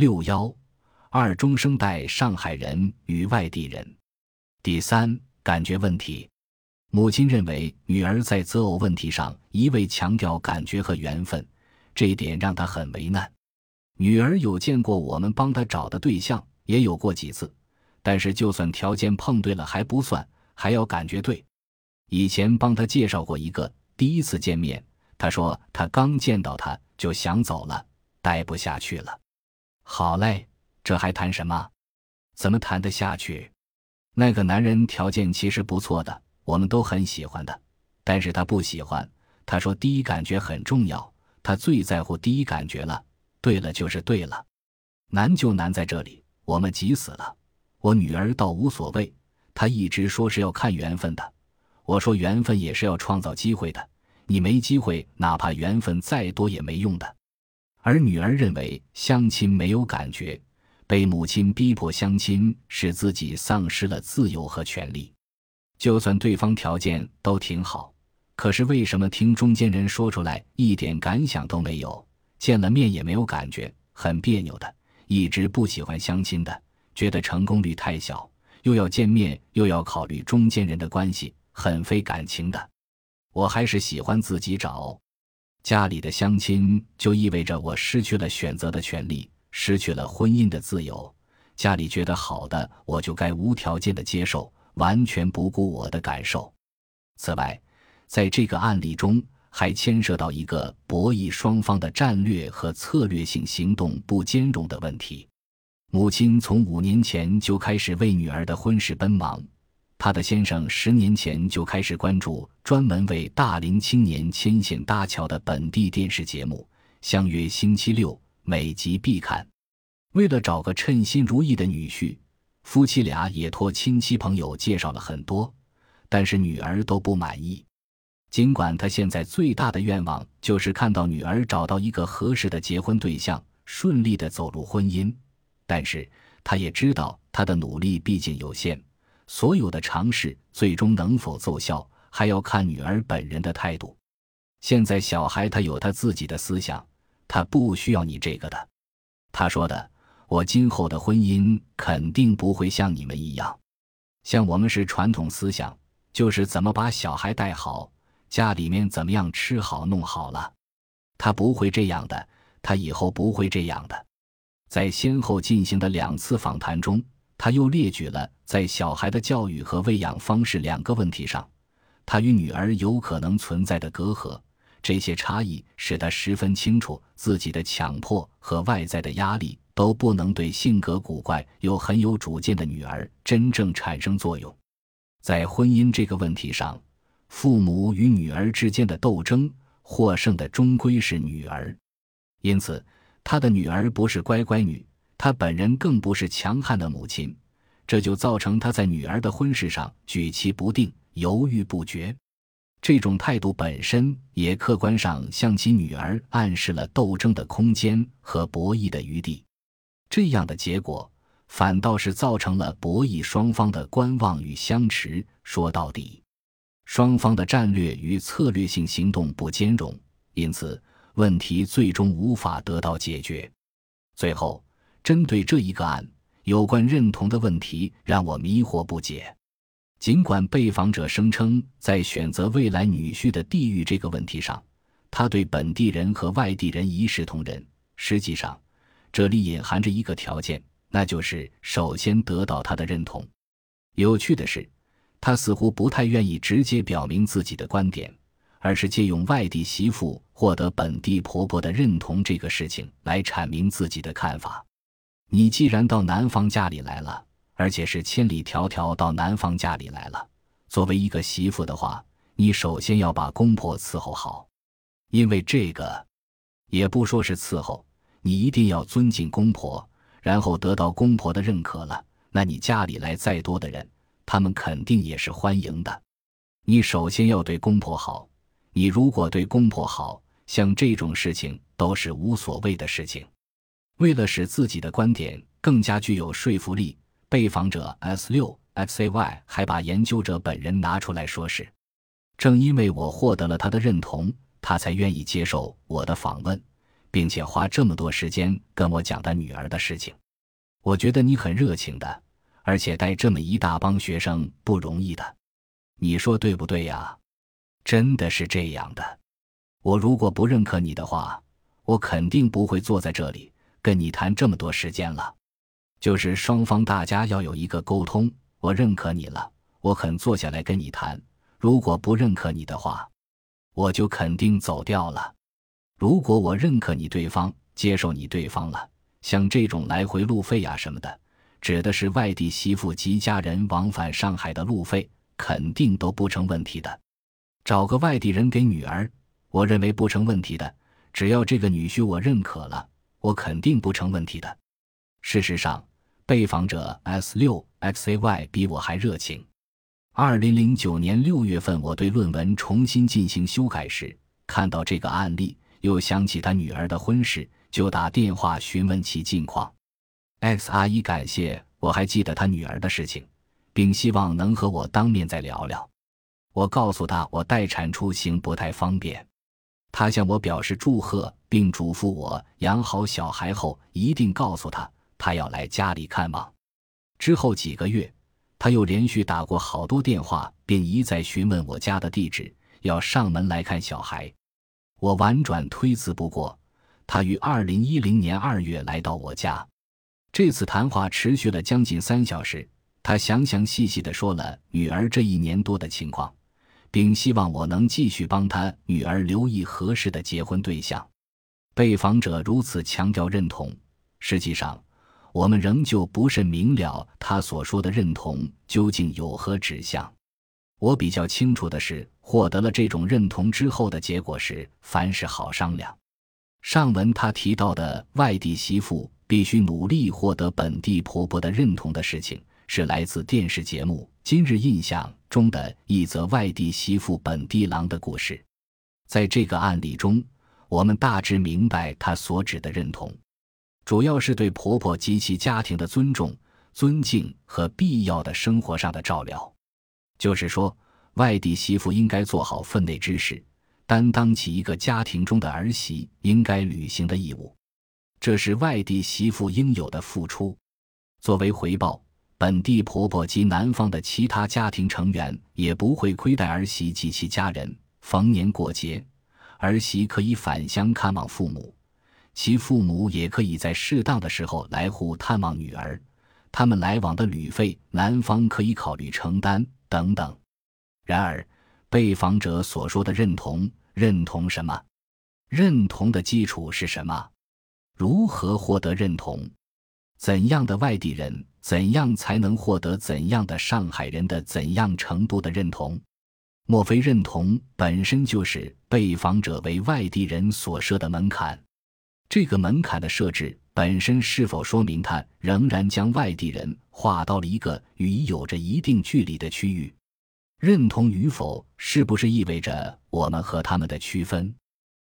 六幺二中生代上海人与外地人。第三，感觉问题。母亲认为女儿在择偶问题上一味强调感觉和缘分，这一点让她很为难。女儿有见过我们帮她找的对象，也有过几次，但是就算条件碰对了还不算，还要感觉对。以前帮她介绍过一个，第一次见面，她说她刚见到他就想走了，待不下去了。好嘞，这还谈什么？怎么谈得下去？那个男人条件其实不错的。我们都很喜欢的，但是他不喜欢。他说第一感觉很重要，他最在乎第一感觉了。对了就是对了，难就难在这里，我们急死了。我女儿倒无所谓，她一直说是要看缘分的。我说缘分也是要创造机会的，你没机会，哪怕缘分再多也没用的。而女儿认为相亲没有感觉，被母亲逼迫相亲，使自己丧失了自由和权利。就算对方条件都挺好，可是为什么听中间人说出来一点感想都没有，见了面也没有感觉，很别扭的，一直不喜欢相亲的，觉得成功率太小，又要见面又要考虑中间人的关系，很费感情的。我还是喜欢自己找，家里的相亲就意味着我失去了选择的权利，失去了婚姻的自由。家里觉得好的，我就该无条件的接受。完全不顾我的感受。此外，在这个案例中还牵涉到一个博弈双方的战略和策略性行动不兼容的问题。母亲从五年前就开始为女儿的婚事奔忙，她的先生十年前就开始关注专门为大龄青年牵线搭桥的本地电视节目，相约星期六每集必看。为了找个称心如意的女婿。夫妻俩也托亲戚朋友介绍了很多，但是女儿都不满意。尽管他现在最大的愿望就是看到女儿找到一个合适的结婚对象，顺利的走入婚姻，但是他也知道他的努力毕竟有限，所有的尝试最终能否奏效，还要看女儿本人的态度。现在小孩他有他自己的思想，他不需要你这个的。他说的。我今后的婚姻肯定不会像你们一样，像我们是传统思想，就是怎么把小孩带好，家里面怎么样吃好弄好了。他不会这样的，他以后不会这样的。在先后进行的两次访谈中，他又列举了在小孩的教育和喂养方式两个问题上，他与女儿有可能存在的隔阂。这些差异使他十分清楚，自己的强迫和外在的压力都不能对性格古怪又很有主见的女儿真正产生作用。在婚姻这个问题上，父母与女儿之间的斗争，获胜的终归是女儿。因此，他的女儿不是乖乖女，他本人更不是强悍的母亲，这就造成他在女儿的婚事上举棋不定、犹豫不决。这种态度本身也客观上向其女儿暗示了斗争的空间和博弈的余地，这样的结果反倒是造成了博弈双方的观望与相持。说到底，双方的战略与策略性行动不兼容，因此问题最终无法得到解决。最后，针对这一个案，有关认同的问题让我迷惑不解。尽管被访者声称在选择未来女婿的地域这个问题上，他对本地人和外地人一视同仁，实际上，这里隐含着一个条件，那就是首先得到他的认同。有趣的是，他似乎不太愿意直接表明自己的观点，而是借用外地媳妇获得本地婆婆的认同这个事情来阐明自己的看法。你既然到男方家里来了。而且是千里迢迢到男方家里来了。作为一个媳妇的话，你首先要把公婆伺候好，因为这个，也不说是伺候，你一定要尊敬公婆，然后得到公婆的认可了，那你家里来再多的人，他们肯定也是欢迎的。你首先要对公婆好，你如果对公婆好，像这种事情都是无所谓的事情。为了使自己的观点更加具有说服力。被访者 S 六 XAY 还把研究者本人拿出来说事，正因为我获得了他的认同，他才愿意接受我的访问，并且花这么多时间跟我讲他女儿的事情。我觉得你很热情的，而且带这么一大帮学生不容易的，你说对不对呀？真的是这样的。我如果不认可你的话，我肯定不会坐在这里跟你谈这么多时间了。就是双方大家要有一个沟通。我认可你了，我肯坐下来跟你谈。如果不认可你的话，我就肯定走掉了。如果我认可你对方，接受你对方了，像这种来回路费呀什么的，指的是外地媳妇及家人往返上海的路费，肯定都不成问题的。找个外地人给女儿，我认为不成问题的。只要这个女婿我认可了，我肯定不成问题的。事实上。被访者 S 六 XAY 比我还热情。二零零九年六月份，我对论文重新进行修改时，看到这个案例，又想起他女儿的婚事，就打电话询问其近况。X 阿姨感谢我还记得他女儿的事情，并希望能和我当面再聊聊。我告诉他我待产出行不太方便，他向我表示祝贺，并嘱咐我养好小孩后一定告诉他。他要来家里看望，之后几个月，他又连续打过好多电话，并一再询问我家的地址，要上门来看小孩。我婉转推辞不过，他于二零一零年二月来到我家。这次谈话持续了将近三小时，他详详细细地说了女儿这一年多的情况，并希望我能继续帮他女儿留意合适的结婚对象。被访者如此强调认同，实际上。我们仍旧不甚明了他所说的认同究竟有何指向。我比较清楚的是，获得了这种认同之后的结果是凡事好商量。上文他提到的外地媳妇必须努力获得本地婆婆的认同的事情，是来自电视节目《今日印象》中的一则外地媳妇本地郎的故事。在这个案例中，我们大致明白他所指的认同。主要是对婆婆及其家庭的尊重、尊敬和必要的生活上的照料，就是说，外地媳妇应该做好分内之事，担当起一个家庭中的儿媳应该履行的义务，这是外地媳妇应有的付出。作为回报，本地婆婆及男方的其他家庭成员也不会亏待儿媳及其家人。逢年过节，儿媳可以返乡看望父母。其父母也可以在适当的时候来沪探望女儿，他们来往的旅费，男方可以考虑承担等等。然而，被访者所说的认同，认同什么？认同的基础是什么？如何获得认同？怎样的外地人，怎样才能获得怎样的上海人的怎样程度的认同？莫非认同本身就是被访者为外地人所设的门槛？这个门槛的设置本身是否说明他仍然将外地人划到了一个与已有着一定距离的区域？认同与否是不是意味着我们和他们的区分？